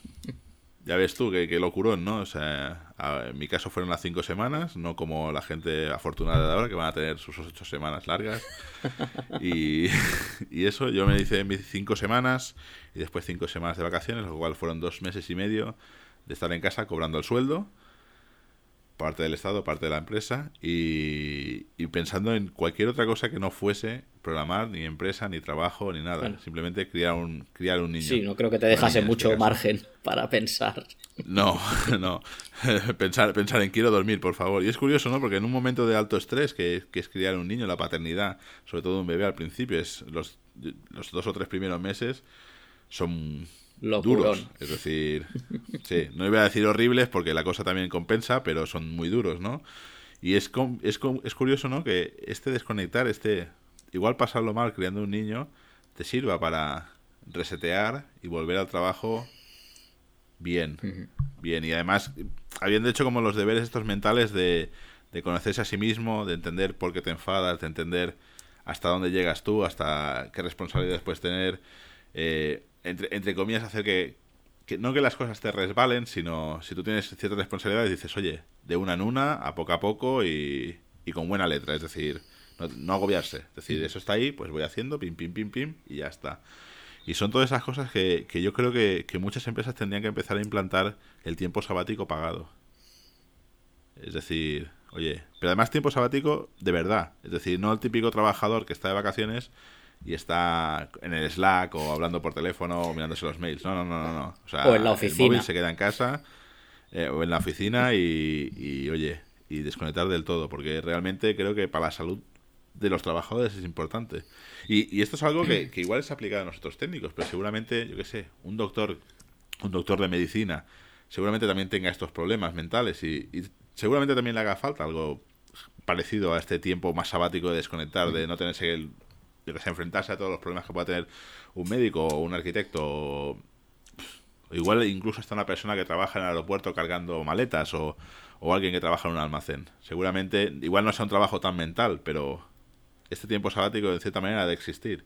Ya ves tú, que, que locurón, ¿no? O sea, en mi caso fueron las cinco semanas, no como la gente afortunada de ahora, que van a tener sus ocho semanas largas. Y, y eso, yo me hice mis cinco semanas y después cinco semanas de vacaciones, lo cual fueron dos meses y medio de estar en casa cobrando el sueldo, parte del Estado, parte de la empresa, y, pensando en cualquier otra cosa que no fuese programar, ni empresa, ni trabajo, ni nada. Simplemente criar un, criar un niño. Sí, no creo que te dejase mucho este margen para pensar. No, no. pensar, pensar en quiero dormir, por favor. Y es curioso, ¿no? Porque en un momento de alto estrés, que, que es criar un niño, la paternidad, sobre todo un bebé al principio, es los, los dos o tres primeros meses son duros. Es decir, sí, no iba a decir horribles porque la cosa también compensa, pero son muy duros, ¿no? Y es, es, es curioso, ¿no? Que este desconectar, este igual pasarlo mal criando un niño, te sirva para resetear y volver al trabajo bien. Bien. Y además, habiendo hecho como los deberes estos mentales de, de conocerse a sí mismo, de entender por qué te enfadas, de entender hasta dónde llegas tú, hasta qué responsabilidades puedes tener. Eh, entre, entre comillas, hacer que, no que las cosas te resbalen, sino si tú tienes ciertas responsabilidades, dices, oye, de una en una, a poco a poco y, y con buena letra, es decir, no, agobiarse. Es decir, eso está ahí, pues voy haciendo, pim, pim, pim, pim, y ya está. Y son todas esas cosas que, que yo creo que, que, muchas empresas tendrían que empezar a implantar el tiempo sabático pagado. Es decir, oye, pero además tiempo sabático de verdad. Es decir, no el típico trabajador que está de vacaciones y está en el Slack o hablando por teléfono o mirándose los mails. No, no, no, no. no. O, sea, en la oficina. El móvil se queda en casa eh, o en la oficina y, y, oye, y desconectar del todo, porque realmente creo que para la salud de los trabajadores es importante. Y, y esto es algo que, que, igual es aplicado a nosotros técnicos, pero seguramente, yo qué sé, un doctor, un doctor de medicina, seguramente también tenga estos problemas mentales y, y seguramente también le haga falta algo parecido a este tiempo más sabático de desconectar, de no tenerse el yo que sé, enfrentarse a todos los problemas que pueda tener un médico o un arquitecto. O, igual incluso está una persona que trabaja en el aeropuerto cargando maletas o, o alguien que trabaja en un almacén. Seguramente, igual no sea un trabajo tan mental, pero este tiempo sabático en cierta manera ha de existir.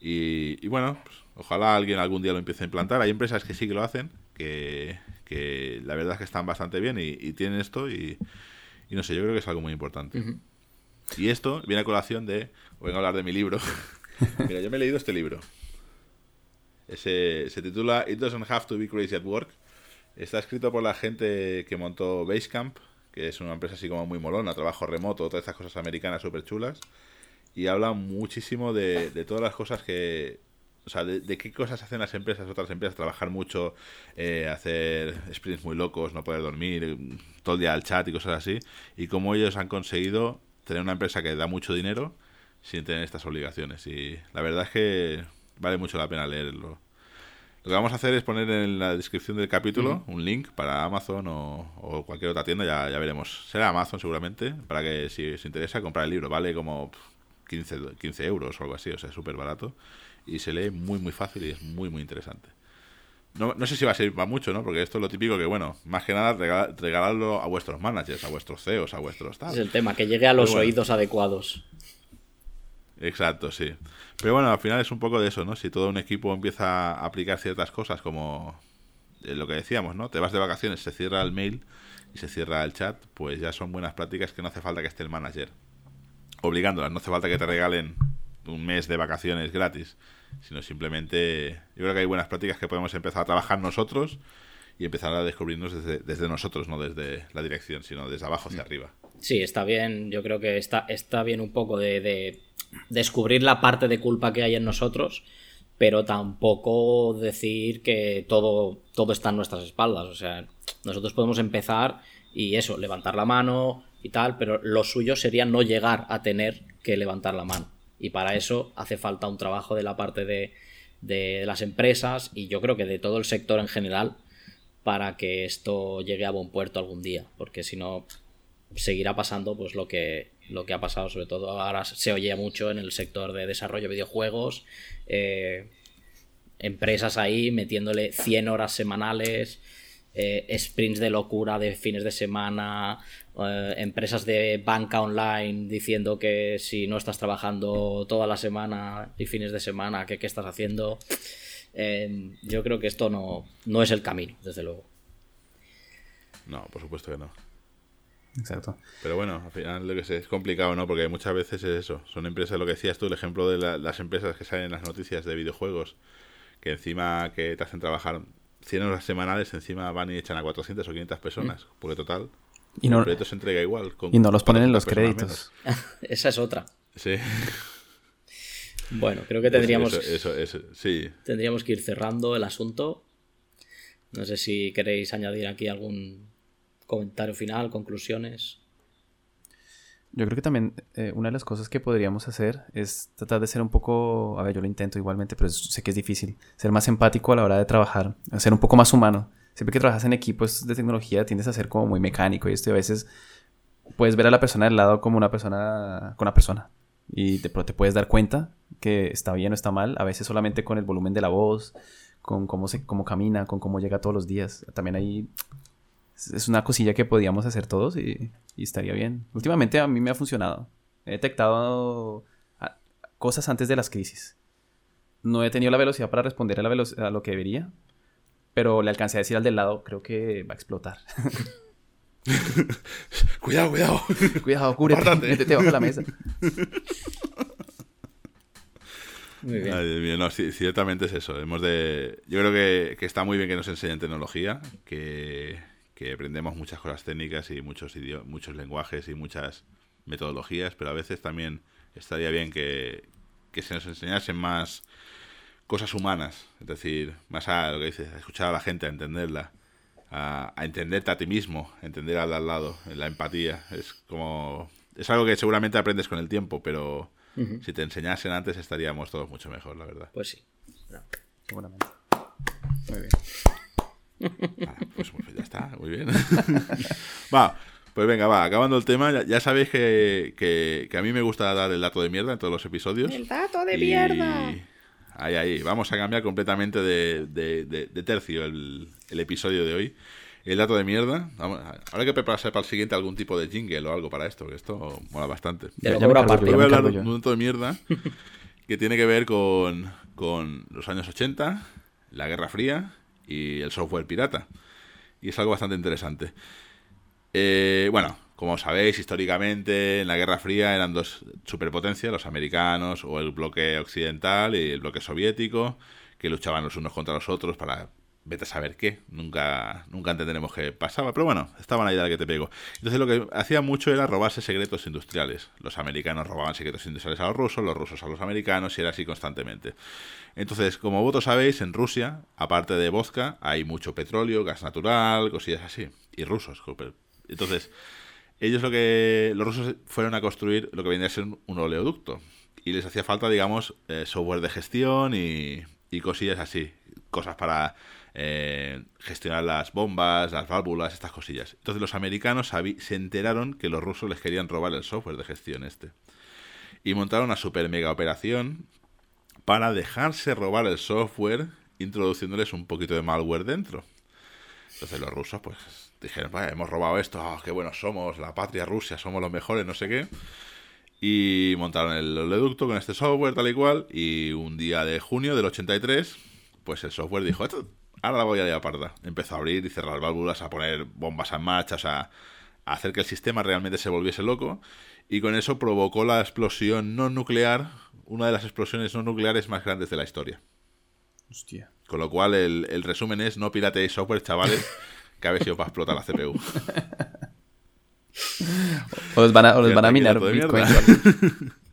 Y, y bueno, pues, ojalá alguien algún día lo empiece a implantar. Hay empresas que sí que lo hacen, que, que la verdad es que están bastante bien y, y tienen esto y, y, no sé, yo creo que es algo muy importante. Y esto viene a colación de. Voy a hablar de mi libro. Mira, yo me he leído este libro. Ese, se titula It Doesn't Have to Be Crazy at Work. Está escrito por la gente que montó Basecamp, que es una empresa así como muy molona, trabajo remoto, todas estas cosas americanas súper chulas. Y habla muchísimo de, de, todas las cosas que. O sea, de, qué cosas hacen las empresas, otras empresas, trabajar mucho, eh, hacer sprints muy locos, no poder dormir, todo el día al chat y cosas así. Y cómo ellos han conseguido tener una empresa que da mucho dinero sin tener estas obligaciones. Y la verdad es que vale mucho la pena leerlo. Lo que vamos a hacer es poner en la descripción del capítulo un link para Amazon o, cualquier otra tienda, ya, ya, veremos. Será Amazon seguramente, para que si os interesa comprar el libro. Vale como 15, 15 euros o algo así, o sea, súper barato. Y se lee muy, muy fácil y es muy, muy interesante. No, no, sé si va a servir para mucho, ¿no? Porque esto es lo típico que, bueno, más que nada regalarlo a vuestros managers, a vuestros CEOs, a vuestros tal. Es el tema, que llegue a los oídos adecuados. Exacto, sí. Pero bueno, al final es un poco de eso, ¿no? Si todo un equipo empieza a aplicar ciertas cosas como eh, lo que decíamos, ¿no? Te vas de vacaciones, se cierra el mail y se cierra el chat, pues ya son buenas prácticas que no hace falta que esté el manager obligándolas, no hace falta que te regalen un mes de vacaciones gratis sino simplemente yo creo que hay buenas prácticas que podemos empezar a trabajar nosotros y empezar a descubrirnos desde, nosotros, no desde la dirección, sino desde abajo hacia arriba. Sí, está bien, yo creo que está, está bien un poco de, descubrir la parte de culpa que hay en nosotros, pero tampoco decir que todo, todo está en nuestras espaldas. O sea, nosotros podemos empezar y eso, levantar la mano y tal, pero lo suyo sería no llegar a tener que levantar la mano. Y para eso hace falta un trabajo de la parte de, las empresas y yo creo que de todo el sector en general para que esto llegue a buen puerto algún día, porque si no seguirá pasando pues lo que lo que ha pasado sobre todo ahora se oye mucho en el sector de desarrollo de videojuegos eh, empresas ahí metiéndole 100 horas semanales eh, sprints de locura de fines de semana, eh, empresas de banca online diciendo que si no estás trabajando toda la semana y fines de semana, ¿qué, qué estás haciendo? Eh, yo creo que esto no, no es el camino, desde luego. No, por supuesto que no. Exacto. Pero bueno, al final lo que sé, es complicado, ¿no? Porque muchas veces es eso. Son empresas, lo que decías tú, el ejemplo de las empresas que salen en las noticias de videojuegos, que encima que te hacen trabajar 100 horas semanales encima van y echan a 400 o 500 personas, mm. porque total, y no, el proyecto se entrega igual. y no los ponen en los créditos. Esa es otra. Sí. Bueno, creo que tendríamos, eso, sí. tendríamos que ir cerrando el asunto. No sé si queréis añadir aquí algún comentario final, conclusiones. Yo creo que también eh, una de las cosas que podríamos hacer es tratar de ser un poco, a ver, yo lo intento igualmente, pero sé que es difícil, ser más empático a la hora de trabajar, ser un poco más humano. Siempre que trabajas en equipos de tecnología tiendes a ser como muy mecánico y esto a veces puedes ver a la persona del lado como una persona con una persona y te, te puedes dar cuenta que está bien o está mal, a veces solamente con el volumen de la voz, con cómo, se, cómo camina, con cómo llega todos los días. También hay es una cosilla que podíamos hacer todos y, estaría bien. Últimamente a mí me ha funcionado. He detectado cosas antes de las crisis. No he tenido la velocidad para responder a, la a lo que debería, pero le alcancé a decir al del lado, creo que va a explotar. cuidado, cuidado. Cuidado, cúrete, métete bajo la mesa. Muy bien. no, ciertamente es eso. Hemos de... Yo creo que, que está muy bien que nos enseñen tecnología, que que aprendemos muchas cosas técnicas y muchos, muchos lenguajes y muchas metodologías, pero a veces también estaría bien que, se nos enseñasen más cosas humanas, es decir, más a lo que dices, a escuchar a la gente, a entenderla, a, entenderte a ti mismo, a entender al, al lado, la empatía, es como es algo que seguramente aprendes con el tiempo, pero si te enseñasen antes estaríamos todos mucho mejor, la verdad. Pues sí. Seguramente. Muy bien. Ah, pues, pues, ya está, muy bien. va, pues venga, va, acabando el tema, ya, sabéis que, a mí me gusta dar el dato de mierda en todos los episodios. El dato de mierda. Ahí, ahí, vamos a cambiar completamente de, tercio el, episodio de hoy. El dato de mierda. Vamos, habrá que prepararse para el siguiente algún tipo de jingle o algo para esto, que esto mola bastante. Ya, voy a hablar de un dato de mierda que tiene que ver con, con los años 80, la Guerra Fría y el software pirata. Y es algo bastante interesante. Eh, bueno, como sabéis, históricamente en la Guerra Fría eran dos superpotencias, los americanos o el bloque occidental y el bloque soviético, que luchaban los unos contra los otros para vete a saber qué, nunca, nunca entenderemos qué pasaba, pero bueno, estaban ahí de que te pego. Entonces lo que hacían mucho era robarse secretos industriales. Los americanos robaban secretos industriales a los rusos, los rusos a los americanos y era así constantemente. Entonces, como vosotros sabéis, en Rusia, aparte de vodka, hay mucho petróleo, gas natural, cosillas así, y rusos. Entonces, ellos lo que, los rusos fueron a construir lo que vendría a ser un oleoducto y les hacía falta, digamos, eh, software de gestión y, y cosillas así cosas para eh, gestionar las bombas, las válvulas, estas cosillas. Entonces los americanos se enteraron que los rusos les querían robar el software de gestión este. Y montaron una super mega operación para dejarse robar el software introduciéndoles un poquito de malware dentro. Entonces los rusos pues dijeron, hemos robado esto, oh, qué buenos somos, la patria Rusia, somos los mejores, no sé qué. Y montaron el oleoducto con este software tal y cual. Y un día de junio del 83, pues el software dijo, ahora la voy a la parda. Empezó a abrir y cerrar válvulas, a poner bombas en marcha, o sea, a hacer que el sistema realmente se volviese loco. Y con eso provocó la explosión no nuclear, una de las explosiones no nucleares más grandes de la historia. Hostia. Con lo cual, el, resumen es: no pirateéis software, chavales, que habéis sido para explotar la CPU. o les van a, van a minar Bitcoin.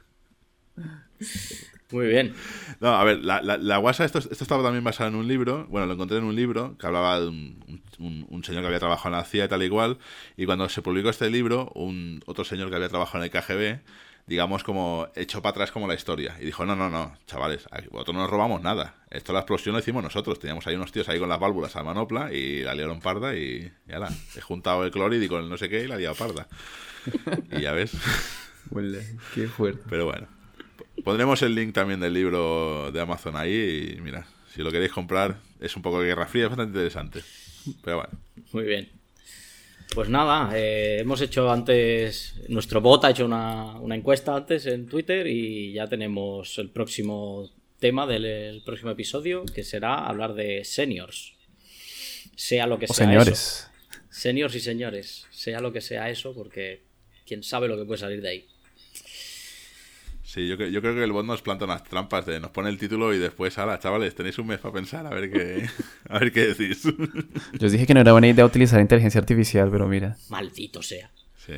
Muy bien. No, a ver, la, la, WhatsApp, esto, esto, estaba también basado en un libro, bueno, lo encontré en un libro que hablaba de un, señor que había trabajado en la CIA y tal igual, y cuando se publicó este libro, un otro señor que había trabajado en el KGB, digamos, como echó para atrás como la historia, y dijo, no, no, no, chavales, vosotros no nos robamos nada, esto la explosión lo hicimos nosotros, teníamos ahí unos tíos ahí con las válvulas a manopla, y la liaron parda, y ya la, he juntado el cloride con el no sé qué, y la liado parda. Y ya ves. Huele, qué fuerte. Pero bueno. Pondremos el link también del libro de Amazon ahí y mira, si lo queréis comprar, es un poco de Guerra Fría, es bastante interesante. Pero bueno. Muy bien. Pues nada, eh, hemos hecho antes, nuestro bot ha hecho una, encuesta antes en Twitter y ya tenemos el próximo tema del próximo episodio, que será hablar de seniors. Sea lo que sea. Señores. Eso. Seniors y señores. Sea lo que sea eso, porque quién sabe lo que puede salir de ahí. Sí, yo, yo, creo que el bot nos planta unas trampas de nos pone el título y después, ala, chavales, tenéis un mes para pensar a ver qué, a ver qué decís. Yo os dije que no era buena idea utilizar inteligencia artificial, pero mira. Maldito sea. Sí.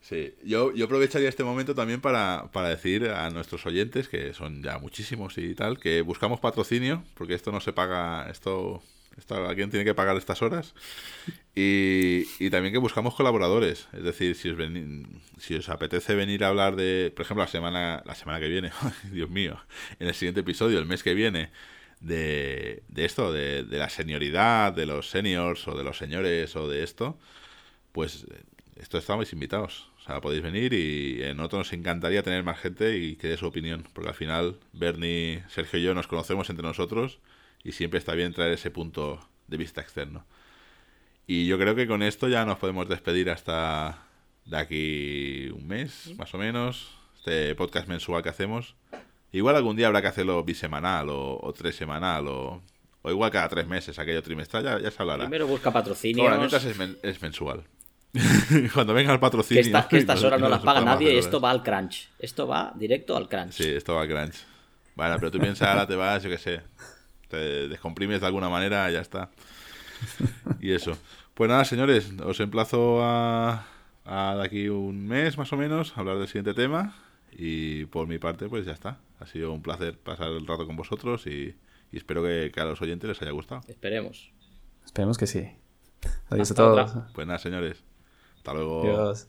Sí, yo, yo aprovecharía este momento también para, para decir a nuestros oyentes, que son ya muchísimos y tal, que buscamos patrocinio, porque esto no se paga, esto alguien tiene que pagar estas horas. Y, también que buscamos colaboradores. Es decir, si os, si os apetece venir a hablar de, por ejemplo, la semana, la semana que viene, Dios mío, en el siguiente episodio, el mes que viene, de, de esto, de, de, la senioridad, de los seniors o de los señores o de esto, pues esto estamos invitados. O sea, podéis venir y en otro nos encantaría tener más gente y que dé su opinión. Porque al final, Bernie, Sergio y yo nos conocemos entre nosotros y siempre está bien traer ese punto de vista externo. Y yo creo que con esto ya nos podemos despedir hasta de aquí un mes, más o menos, este podcast mensual que hacemos. Igual algún día habrá que hacerlo bisemanal o, tres semanal o, o, igual cada tres meses, aquello trimestral, ya, ya se hablará. Primero busca patrocinio. mientras es, mensual. Cuando venga el patrocinio. Que, estas horas no las paga nadie y esto va al crunch. Esto va directo al crunch. Sí, esto va al crunch. Bueno, pero tú piensas, ahora te vas, yo qué sé, te descomprimes de alguna manera, ya está. Y eso. Pues nada, señores, os emplazo a, a de aquí un mes más o menos a hablar del siguiente tema. Y por mi parte, pues ya está. Ha sido un placer pasar el rato con vosotros y, espero que, que, a los oyentes les haya gustado. Esperemos. Esperemos que sí. Adiós Hasta a todos. Otra. Pues nada, señores. Hasta luego. Adiós.